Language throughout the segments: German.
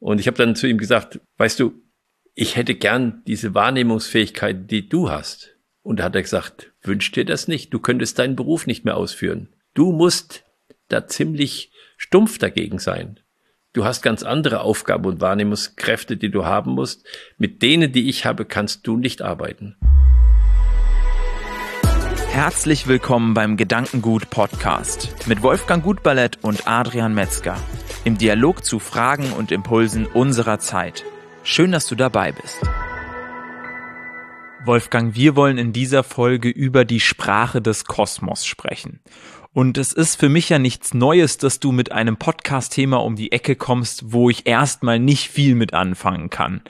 Und ich habe dann zu ihm gesagt, weißt du, ich hätte gern diese Wahrnehmungsfähigkeit, die du hast. Und da hat er gesagt, wünsch dir das nicht, du könntest deinen Beruf nicht mehr ausführen. Du musst da ziemlich stumpf dagegen sein. Du hast ganz andere Aufgaben und Wahrnehmungskräfte, die du haben musst. Mit denen, die ich habe, kannst du nicht arbeiten. Herzlich willkommen beim Gedankengut Podcast mit Wolfgang Gutballett und Adrian Metzger im Dialog zu Fragen und Impulsen unserer Zeit. Schön, dass du dabei bist. Wolfgang, wir wollen in dieser Folge über die Sprache des Kosmos sprechen. Und es ist für mich ja nichts Neues, dass du mit einem Podcast-Thema um die Ecke kommst, wo ich erstmal nicht viel mit anfangen kann.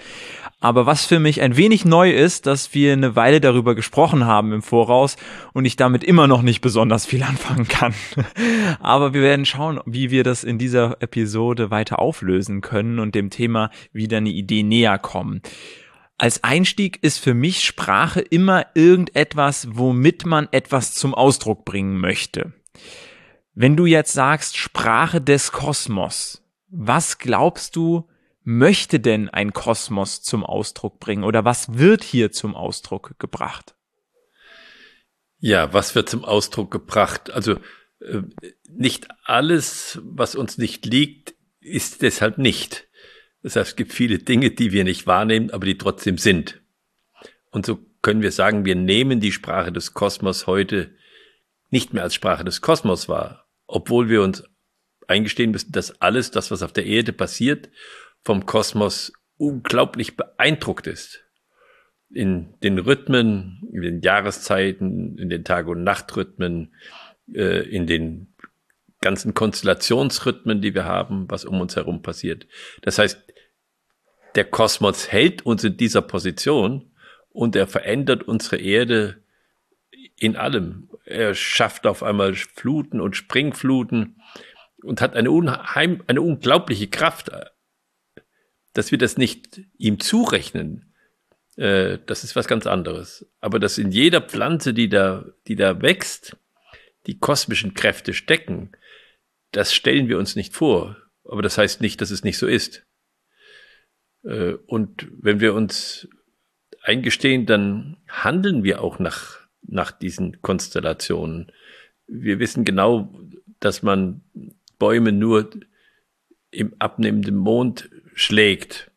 Aber was für mich ein wenig neu ist, dass wir eine Weile darüber gesprochen haben im Voraus und ich damit immer noch nicht besonders viel anfangen kann. Aber wir werden schauen, wie wir das in dieser Episode weiter auflösen können und dem Thema wieder eine Idee näher kommen. Als Einstieg ist für mich Sprache immer irgendetwas, womit man etwas zum Ausdruck bringen möchte. Wenn du jetzt sagst Sprache des Kosmos, was glaubst du, möchte denn ein Kosmos zum Ausdruck bringen oder was wird hier zum Ausdruck gebracht? Ja, was wird zum Ausdruck gebracht? Also äh, nicht alles, was uns nicht liegt, ist deshalb nicht. Das heißt, es gibt viele Dinge, die wir nicht wahrnehmen, aber die trotzdem sind. Und so können wir sagen, wir nehmen die Sprache des Kosmos heute nicht mehr als Sprache des Kosmos wahr, obwohl wir uns eingestehen müssen, dass alles das, was auf der Erde passiert, vom Kosmos unglaublich beeindruckt ist. In den Rhythmen, in den Jahreszeiten, in den Tag- und Nachtrhythmen, äh, in den ganzen Konstellationsrhythmen, die wir haben, was um uns herum passiert. Das heißt, der Kosmos hält uns in dieser Position und er verändert unsere Erde in allem. Er schafft auf einmal Fluten und Springfluten und hat eine, unheim, eine unglaubliche Kraft dass wir das nicht ihm zurechnen, äh, das ist was ganz anderes. Aber dass in jeder Pflanze, die da, die da wächst, die kosmischen Kräfte stecken, das stellen wir uns nicht vor. Aber das heißt nicht, dass es nicht so ist. Äh, und wenn wir uns eingestehen, dann handeln wir auch nach, nach diesen Konstellationen. Wir wissen genau, dass man Bäume nur im abnehmenden Mond schlägt.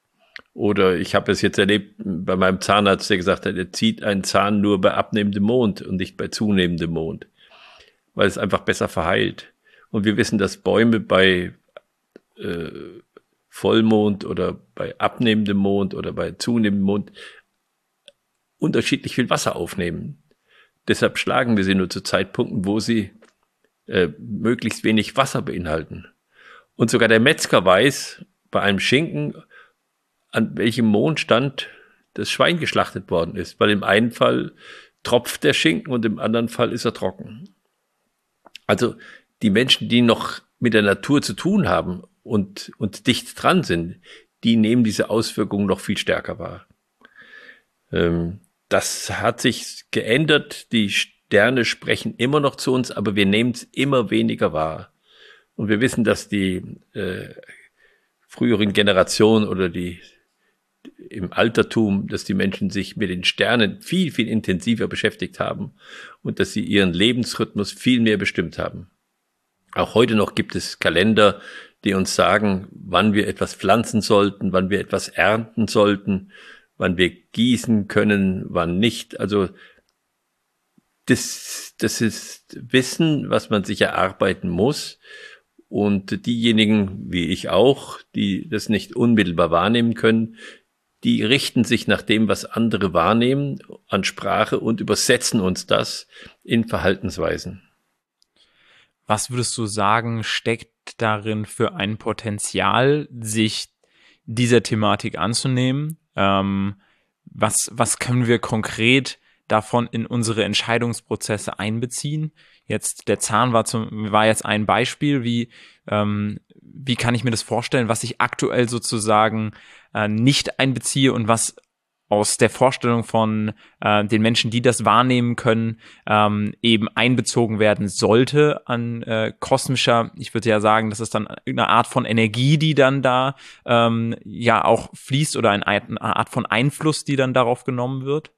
Oder ich habe es jetzt erlebt bei meinem Zahnarzt, der gesagt hat, er zieht einen Zahn nur bei abnehmendem Mond und nicht bei zunehmendem Mond, weil es einfach besser verheilt. Und wir wissen, dass Bäume bei äh, Vollmond oder bei abnehmendem Mond oder bei zunehmendem Mond unterschiedlich viel Wasser aufnehmen. Deshalb schlagen wir sie nur zu Zeitpunkten, wo sie äh, möglichst wenig Wasser beinhalten. Und sogar der Metzger weiß, bei einem Schinken, an welchem Mondstand das Schwein geschlachtet worden ist, weil im einen Fall tropft der Schinken und im anderen Fall ist er trocken. Also die Menschen, die noch mit der Natur zu tun haben und, und dicht dran sind, die nehmen diese Auswirkungen noch viel stärker wahr. Ähm, das hat sich geändert. Die Sterne sprechen immer noch zu uns, aber wir nehmen es immer weniger wahr. Und wir wissen, dass die äh, früheren Generationen oder die im Altertum, dass die Menschen sich mit den Sternen viel, viel intensiver beschäftigt haben und dass sie ihren Lebensrhythmus viel mehr bestimmt haben. Auch heute noch gibt es Kalender, die uns sagen, wann wir etwas pflanzen sollten, wann wir etwas ernten sollten, wann wir gießen können, wann nicht. Also das, das ist Wissen, was man sich erarbeiten muss und diejenigen, wie ich auch, die das nicht unmittelbar wahrnehmen können, die richten sich nach dem, was andere wahrnehmen an Sprache und übersetzen uns das in Verhaltensweisen. Was würdest du sagen, steckt darin für ein Potenzial, sich dieser Thematik anzunehmen? Ähm, was, was können wir konkret davon in unsere Entscheidungsprozesse einbeziehen? Jetzt der Zahn war zum war jetzt ein Beispiel, wie ähm, wie kann ich mir das vorstellen, was ich aktuell sozusagen äh, nicht einbeziehe und was aus der Vorstellung von äh, den Menschen, die das wahrnehmen können, ähm, eben einbezogen werden sollte an äh, kosmischer, ich würde ja sagen, das ist dann eine Art von Energie, die dann da ähm, ja auch fließt oder eine, Art von Einfluss, die dann darauf genommen wird?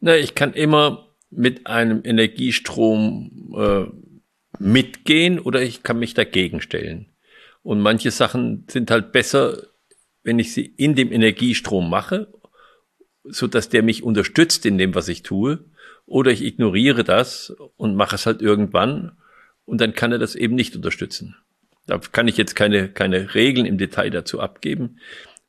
Na, ich kann immer mit einem Energiestrom äh, mitgehen oder ich kann mich dagegen stellen. Und manche Sachen sind halt besser, wenn ich sie in dem Energiestrom mache, so dass der mich unterstützt in dem, was ich tue, oder ich ignoriere das und mache es halt irgendwann und dann kann er das eben nicht unterstützen. Da kann ich jetzt keine, keine Regeln im Detail dazu abgeben.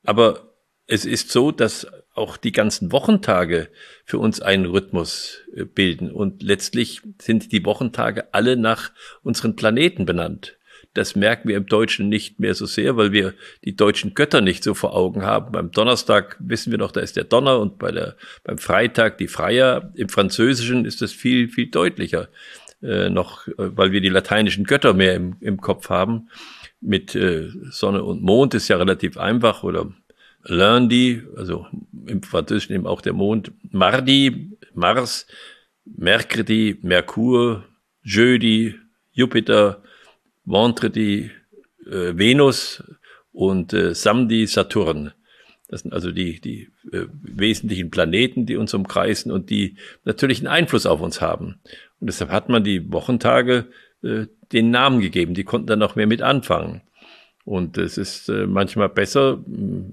Aber es ist so, dass auch die ganzen Wochentage für uns einen Rhythmus äh, bilden. Und letztlich sind die Wochentage alle nach unseren Planeten benannt. Das merken wir im Deutschen nicht mehr so sehr, weil wir die deutschen Götter nicht so vor Augen haben. Beim Donnerstag wissen wir noch, da ist der Donner und bei der, beim Freitag die Freier. Im Französischen ist das viel, viel deutlicher äh, noch, äh, weil wir die lateinischen Götter mehr im, im Kopf haben. Mit äh, Sonne und Mond ist ja relativ einfach oder Lundi, also im Französischen eben auch der Mond, Mardi, Mars, Mercredi, Merkur, Jeudi, Jupiter, Vendredi, äh, Venus und äh, Samedi, Saturn. Das sind also die, die äh, wesentlichen Planeten, die uns umkreisen und die natürlich einen Einfluss auf uns haben. Und deshalb hat man die Wochentage äh, den Namen gegeben. Die konnten dann auch mehr mit anfangen. Und es ist äh, manchmal besser,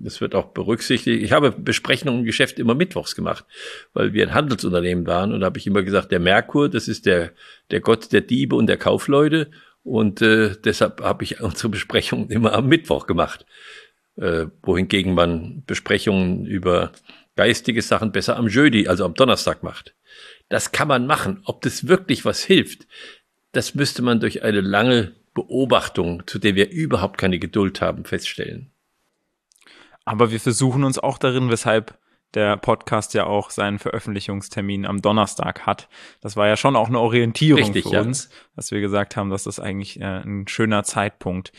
es wird auch berücksichtigt. Ich habe Besprechungen im Geschäft immer mittwochs gemacht, weil wir ein Handelsunternehmen waren und da habe ich immer gesagt, der Merkur, das ist der, der Gott der Diebe und der Kaufleute und äh, deshalb habe ich unsere Besprechungen immer am Mittwoch gemacht, äh, wohingegen man Besprechungen über geistige Sachen besser am Jeudi, also am Donnerstag macht. Das kann man machen. Ob das wirklich was hilft, das müsste man durch eine lange Beobachtung, zu der wir überhaupt keine Geduld haben, feststellen. Aber wir versuchen uns auch darin, weshalb der Podcast ja auch seinen Veröffentlichungstermin am Donnerstag hat. Das war ja schon auch eine Orientierung Richtig, für ja. uns, dass wir gesagt haben, das ist eigentlich äh, ein schöner Zeitpunkt.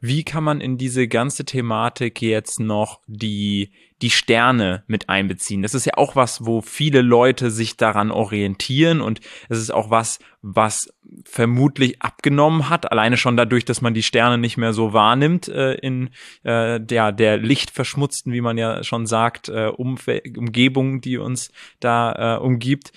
Wie kann man in diese ganze Thematik jetzt noch die die Sterne mit einbeziehen. Das ist ja auch was, wo viele Leute sich daran orientieren und es ist auch was, was vermutlich abgenommen hat, alleine schon dadurch, dass man die Sterne nicht mehr so wahrnimmt äh, in äh, der, der lichtverschmutzten, wie man ja schon sagt, äh, Umfe Umgebung, die uns da äh, umgibt.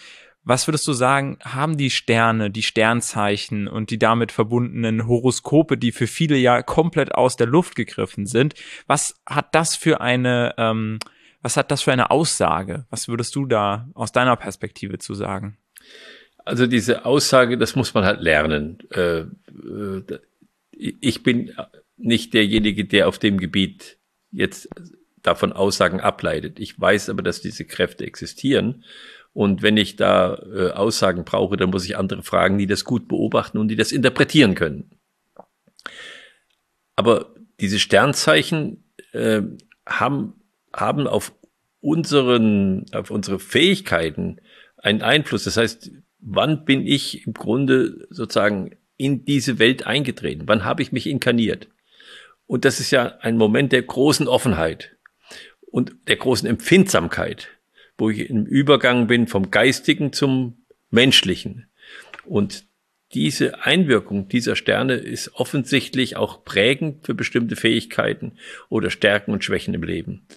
Was würdest du sagen, haben die Sterne, die Sternzeichen und die damit verbundenen Horoskope, die für viele ja komplett aus der Luft gegriffen sind, was hat das für eine, ähm, was hat das für eine Aussage? Was würdest du da aus deiner Perspektive zu sagen? Also diese Aussage, das muss man halt lernen. Äh, äh, ich bin nicht derjenige, der auf dem Gebiet jetzt davon Aussagen ableitet. Ich weiß aber, dass diese Kräfte existieren und wenn ich da äh, Aussagen brauche, dann muss ich andere fragen, die das gut beobachten und die das interpretieren können. Aber diese Sternzeichen äh, haben, haben auf unseren, auf unsere Fähigkeiten einen Einfluss. Das heißt, wann bin ich im Grunde sozusagen in diese Welt eingetreten? Wann habe ich mich inkarniert? Und das ist ja ein Moment der großen Offenheit und der großen Empfindsamkeit wo ich im Übergang bin vom Geistigen zum Menschlichen. Und diese Einwirkung dieser Sterne ist offensichtlich auch prägend für bestimmte Fähigkeiten oder Stärken und Schwächen im Leben.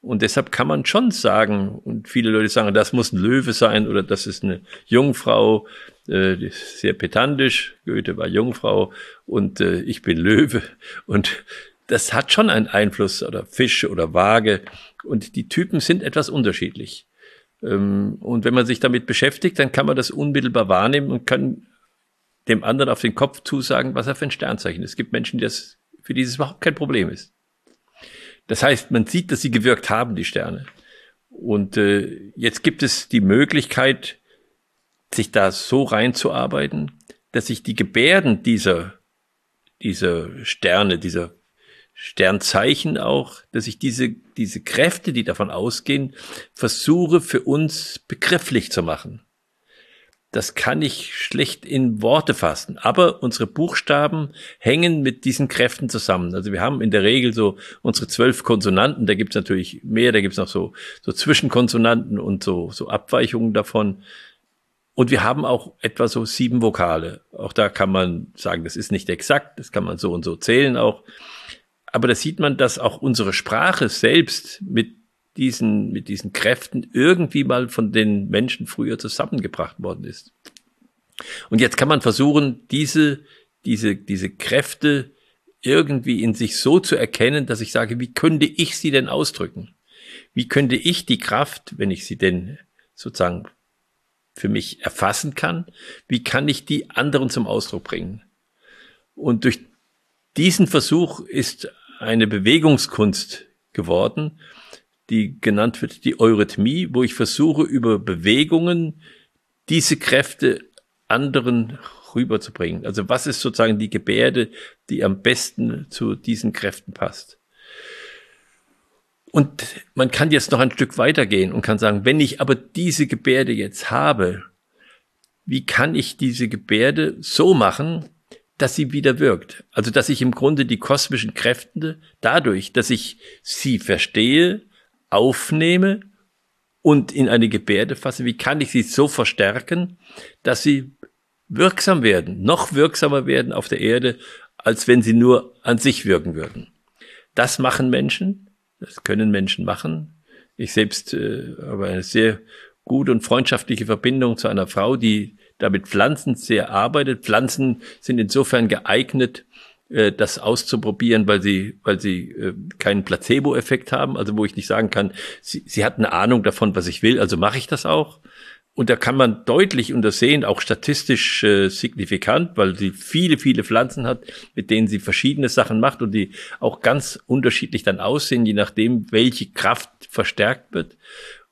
Und deshalb kann man schon sagen, und viele Leute sagen, das muss ein Löwe sein oder das ist eine Jungfrau, äh, sehr pedantisch. Goethe war Jungfrau und äh, ich bin Löwe. Und das hat schon einen Einfluss oder Fisch oder Waage. Und die Typen sind etwas unterschiedlich. Ähm, und wenn man sich damit beschäftigt, dann kann man das unmittelbar wahrnehmen und kann dem anderen auf den Kopf zusagen, was er für ein Sternzeichen ist. Es gibt Menschen, die das, für die es überhaupt kein Problem ist. Das heißt, man sieht, dass sie gewirkt haben, die Sterne. Und äh, jetzt gibt es die Möglichkeit, sich da so reinzuarbeiten, dass sich die Gebärden dieser, dieser Sterne, dieser Sternzeichen auch, dass ich diese, diese Kräfte, die davon ausgehen, versuche für uns begrifflich zu machen. das kann ich schlecht in Worte fassen. Aber unsere Buchstaben hängen mit diesen Kräften zusammen. Also wir haben in der Regel so unsere zwölf Konsonanten, da gibt's natürlich mehr, da gibt's noch so, so Zwischenkonsonanten und so, so Abweichungen davon. Und wir haben auch etwa so sieben Vokale. Auch da kann man sagen, das ist nicht exakt, das kann man so und so zählen auch. Aber da sieht man, dass auch unsere Sprache selbst mit diesen, mit diesen Kräften irgendwie mal von den Menschen früher zusammengebracht worden ist. Und jetzt kann man versuchen, diese, diese, diese Kräfte irgendwie in sich so zu erkennen, dass ich sage, wie könnte ich sie denn ausdrücken? Wie könnte ich die Kraft, wenn ich sie denn sozusagen für mich erfassen kann, wie kann ich die anderen zum Ausdruck bringen? Und durch diesen Versuch ist eine Bewegungskunst geworden, die genannt wird die Eurythmie, wo ich versuche, über Bewegungen diese Kräfte anderen rüberzubringen. Also was ist sozusagen die Gebärde, die am besten zu diesen Kräften passt? Und man kann jetzt noch ein Stück weitergehen und kann sagen, wenn ich aber diese Gebärde jetzt habe, wie kann ich diese Gebärde so machen, dass sie wieder wirkt? Also, dass ich im Grunde die kosmischen Kräfte dadurch, dass ich sie verstehe, aufnehme und in eine Gebärde fasse, wie kann ich sie so verstärken, dass sie wirksam werden, noch wirksamer werden auf der Erde, als wenn sie nur an sich wirken würden. Das machen Menschen, das können Menschen machen. Ich selbst äh, habe eine sehr gute und freundschaftliche Verbindung zu einer Frau, die da mit Pflanzen sehr arbeitet. Pflanzen sind insofern geeignet, äh, das auszuprobieren, weil sie, weil sie äh, keinen Placebo-Effekt haben, also wo ich nicht sagen kann, sie, sie hat eine Ahnung davon, was ich will, also mache ich das auch. Und da kann man deutlich untersehen, auch statistisch äh, signifikant, weil sie viele, viele Pflanzen hat, mit denen sie verschiedene Sachen macht und die auch ganz unterschiedlich dann aussehen, je nachdem, welche Kraft verstärkt wird.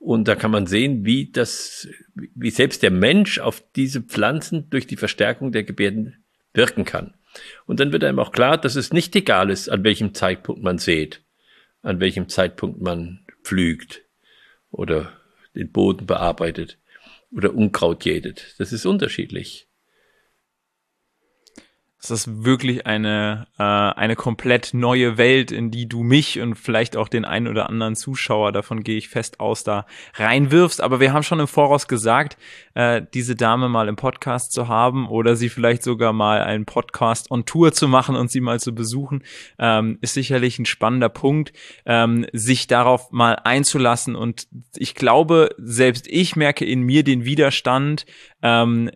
Und da kann man sehen, wie das, wie selbst der Mensch auf diese Pflanzen durch die Verstärkung der Gebärden wirken kann. Und dann wird einem auch klar, dass es nicht egal ist, an welchem Zeitpunkt man sät, an welchem Zeitpunkt man pflügt oder den Boden bearbeitet oder Unkraut jätet. Das ist unterschiedlich. Es ist wirklich eine, äh, eine komplett neue Welt, in die du mich und vielleicht auch den einen oder anderen Zuschauer, davon gehe ich fest aus, da reinwirfst. Aber wir haben schon im Voraus gesagt, äh, diese Dame mal im Podcast zu haben oder sie vielleicht sogar mal einen Podcast on Tour zu machen und sie mal zu besuchen, ähm, ist sicherlich ein spannender Punkt, ähm, sich darauf mal einzulassen. Und ich glaube, selbst ich merke in mir den Widerstand, ähm,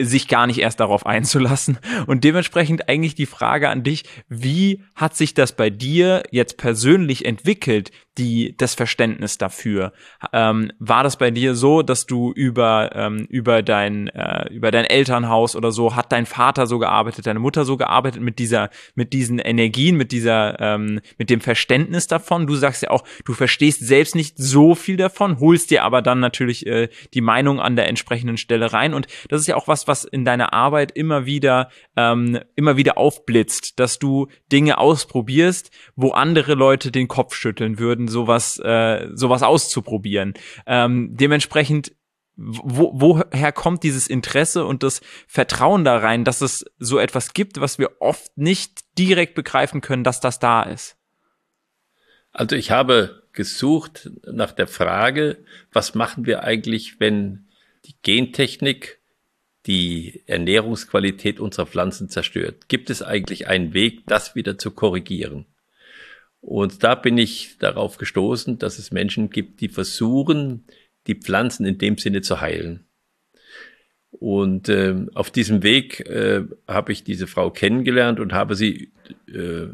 sich gar nicht erst darauf einzulassen. Und dementsprechend eigentlich die Frage an dich, wie hat sich das bei dir jetzt persönlich entwickelt, die, das Verständnis dafür? Ähm, war das bei dir so, dass du über, ähm, über dein, äh, über dein Elternhaus oder so, hat dein Vater so gearbeitet, deine Mutter so gearbeitet mit dieser, mit diesen Energien, mit dieser, ähm, mit dem Verständnis davon? Du sagst ja auch, du verstehst selbst nicht so viel davon, holst dir aber dann natürlich äh, die Meinung an der entsprechenden Stelle rein. Und das ist ja auch was, was in deiner Arbeit immer wieder, ähm, immer wieder aufblitzt, dass du Dinge ausprobierst, wo andere Leute den Kopf schütteln würden, sowas, äh, sowas auszuprobieren. Ähm, dementsprechend wo, woher kommt dieses Interesse und das Vertrauen da rein, dass es so etwas gibt, was wir oft nicht direkt begreifen können, dass das da ist? Also ich habe gesucht nach der Frage, was machen wir eigentlich, wenn die Gentechnik die Ernährungsqualität unserer Pflanzen zerstört? Gibt es eigentlich einen Weg, das wieder zu korrigieren? Und da bin ich darauf gestoßen, dass es Menschen gibt, die versuchen, die Pflanzen in dem Sinne zu heilen. Und äh, auf diesem Weg äh, habe ich diese Frau kennengelernt und habe sie äh,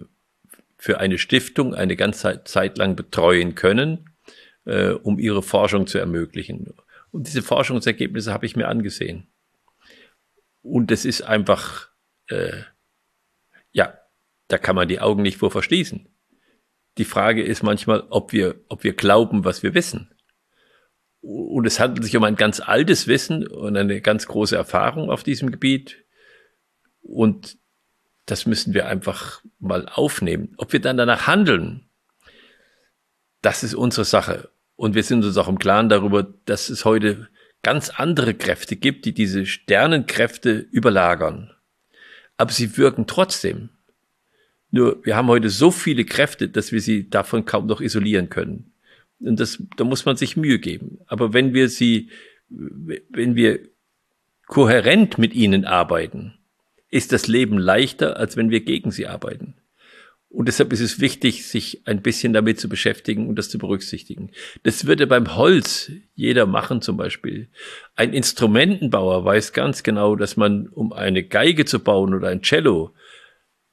für eine Stiftung eine ganze Zeit lang betreuen können, äh, um ihre Forschung zu ermöglichen. Und diese Forschungsergebnisse habe ich mir angesehen. Und es ist einfach, äh, ja, da kann man die Augen nicht vor verschließen. Die Frage ist manchmal, ob wir, ob wir glauben, was wir wissen. Und es handelt sich um ein ganz altes Wissen und eine ganz große Erfahrung auf diesem Gebiet. Und das müssen wir einfach mal aufnehmen. Ob wir dann danach handeln, das ist unsere Sache. Und wir sind uns auch im Klaren darüber, dass es heute ganz andere Kräfte gibt, die diese Sternenkräfte überlagern. Aber sie wirken trotzdem. Nur wir haben heute so viele Kräfte, dass wir sie davon kaum noch isolieren können. Und das, da muss man sich Mühe geben. Aber wenn wir sie, wenn wir kohärent mit ihnen arbeiten, ist das Leben leichter, als wenn wir gegen sie arbeiten. Und deshalb ist es wichtig, sich ein bisschen damit zu beschäftigen und das zu berücksichtigen. Das würde beim Holz jeder machen zum Beispiel. Ein Instrumentenbauer weiß ganz genau, dass man, um eine Geige zu bauen oder ein Cello,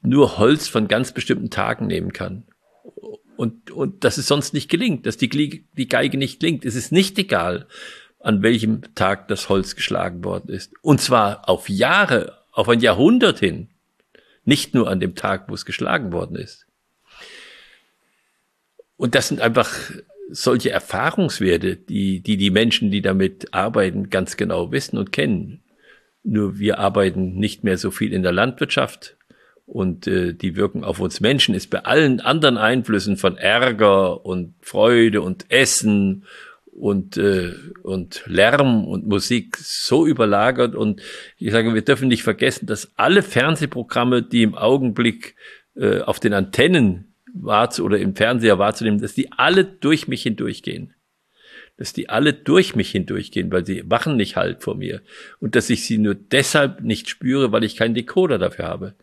nur Holz von ganz bestimmten Tagen nehmen kann. Und, und dass es sonst nicht gelingt, dass die, die Geige nicht klingt. Es ist nicht egal, an welchem Tag das Holz geschlagen worden ist. Und zwar auf Jahre, auf ein Jahrhundert hin. Nicht nur an dem Tag, wo es geschlagen worden ist. Und das sind einfach solche Erfahrungswerte, die, die die Menschen, die damit arbeiten, ganz genau wissen und kennen. Nur wir arbeiten nicht mehr so viel in der Landwirtschaft und äh, die wirken auf uns Menschen ist bei allen anderen Einflüssen von Ärger und Freude und Essen und, äh, und Lärm und Musik so überlagert. Und ich sage, wir dürfen nicht vergessen, dass alle Fernsehprogramme, die im Augenblick äh, auf den Antennen wahrzu oder im Fernseher wahrzunehmen, dass die alle durch mich hindurchgehen. Dass die alle durch mich hindurchgehen, weil sie machen nicht halt vor mir. Und dass ich sie nur deshalb nicht spüre, weil ich keinen Decoder dafür habe.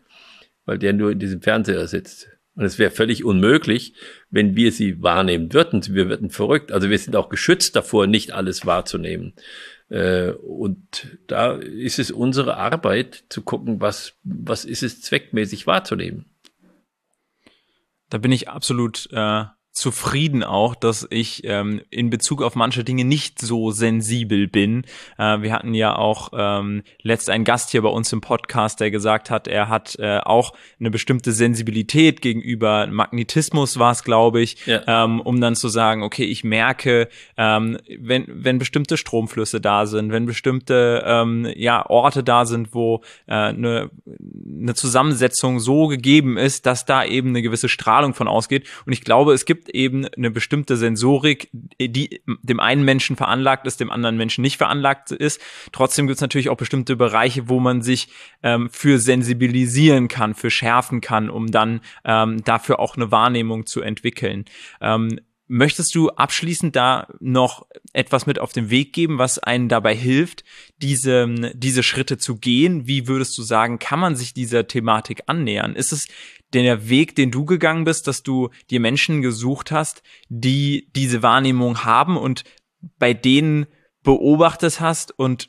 Weil der nur in diesem Fernseher sitzt. Und es wäre völlig unmöglich, wenn wir sie wahrnehmen würden. Wir würden verrückt. Also wir sind auch geschützt davor, nicht alles wahrzunehmen. Äh, und da ist es unsere Arbeit zu gucken, was, was ist es zweckmäßig wahrzunehmen. Da bin ich absolut äh, zufrieden auch, dass ich ähm, in Bezug auf manche Dinge nicht so sensibel bin. Äh, wir hatten ja auch ähm, letzt einen Gast hier bei uns im Podcast, der gesagt hat, er hat äh, auch eine bestimmte Sensibilität gegenüber Magnetismus war es, glaube ich, ja. ähm, um dann zu sagen, okay, ich merke, ähm, wenn, wenn bestimmte Stromflüsse da sind, wenn bestimmte ähm, ja, Orte da sind, wo äh, eine, eine Zusammensetzung so gegeben ist, dass da eben eine gewisse Strahlung von ausgeht. Und ich glaube, es gibt gibt eben eine bestimmte Sensorik, die dem einen Menschen veranlagt ist, dem anderen Menschen nicht veranlagt ist. Trotzdem gibt es natürlich auch bestimmte Bereiche, wo man sich ähm, für sensibilisieren kann, für schärfen kann, um dann ähm, dafür auch eine Wahrnehmung zu entwickeln. Ähm, Möchtest du abschließend da noch etwas mit auf den Weg geben, was einen dabei hilft, diese, diese Schritte zu gehen? Wie würdest du sagen, kann man sich dieser Thematik annähern? Ist es der Weg, den du gegangen bist, dass du dir Menschen gesucht hast, die diese Wahrnehmung haben und bei denen beobachtet hast und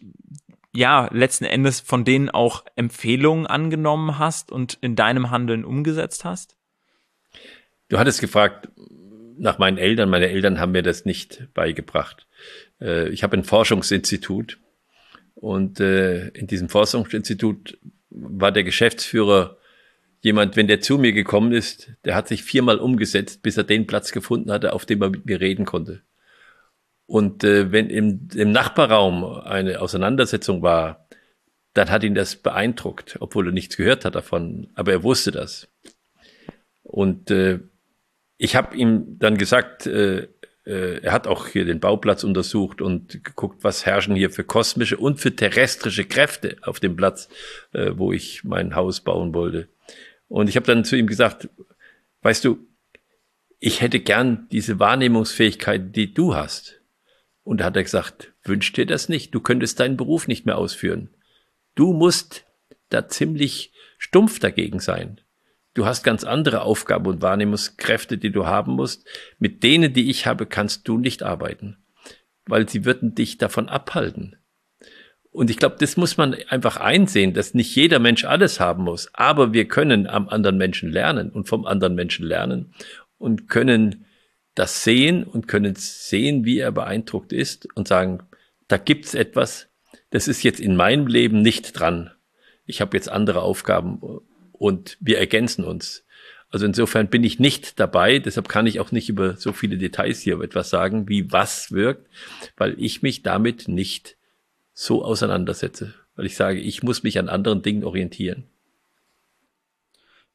ja, letzten Endes von denen auch Empfehlungen angenommen hast und in deinem Handeln umgesetzt hast? Du hattest gefragt, nach meinen Eltern. Meine Eltern haben mir das nicht beigebracht. Äh, ich habe ein Forschungsinstitut und äh, in diesem Forschungsinstitut war der Geschäftsführer jemand, wenn der zu mir gekommen ist, der hat sich viermal umgesetzt, bis er den Platz gefunden hatte, auf dem er mit mir reden konnte. Und äh, wenn im, im Nachbarraum eine Auseinandersetzung war, dann hat ihn das beeindruckt, obwohl er nichts gehört hat davon, aber er wusste das. Und äh, ich habe ihm dann gesagt, äh, äh, er hat auch hier den Bauplatz untersucht und geguckt, was herrschen hier für kosmische und für terrestrische Kräfte auf dem Platz, äh, wo ich mein Haus bauen wollte. Und ich habe dann zu ihm gesagt, weißt du, ich hätte gern diese Wahrnehmungsfähigkeit, die du hast. Und da hat er gesagt, wünsch dir das nicht, du könntest deinen Beruf nicht mehr ausführen. Du musst da ziemlich stumpf dagegen sein. Du hast ganz andere Aufgaben und Wahrnehmungskräfte, die du haben musst. Mit denen, die ich habe, kannst du nicht arbeiten, weil sie würden dich davon abhalten. Und ich glaube, das muss man einfach einsehen, dass nicht jeder Mensch alles haben muss, aber wir können am anderen Menschen lernen und vom anderen Menschen lernen und können das sehen und können sehen, wie er beeindruckt ist und sagen, da gibt's etwas, das ist jetzt in meinem Leben nicht dran. Ich habe jetzt andere Aufgaben und wir ergänzen uns. Also insofern bin ich nicht dabei, deshalb kann ich auch nicht über so viele Details hier etwas sagen, wie was wirkt, weil ich mich damit nicht so auseinandersetze, weil ich sage, ich muss mich an anderen Dingen orientieren.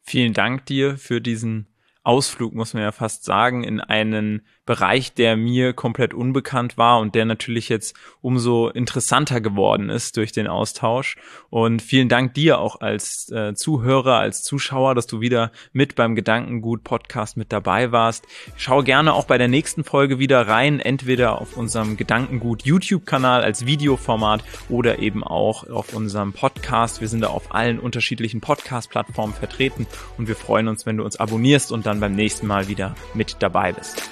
Vielen Dank dir für diesen Ausflug, muss man ja fast sagen, in einen Bereich, der mir komplett unbekannt war und der natürlich jetzt umso interessanter geworden ist durch den Austausch. Und vielen Dank dir auch als äh, Zuhörer, als Zuschauer, dass du wieder mit beim Gedankengut Podcast mit dabei warst. Schau gerne auch bei der nächsten Folge wieder rein, entweder auf unserem Gedankengut YouTube-Kanal als Videoformat oder eben auch auf unserem Podcast. Wir sind da auf allen unterschiedlichen Podcast-Plattformen vertreten und wir freuen uns, wenn du uns abonnierst und dann beim nächsten Mal wieder mit dabei bist.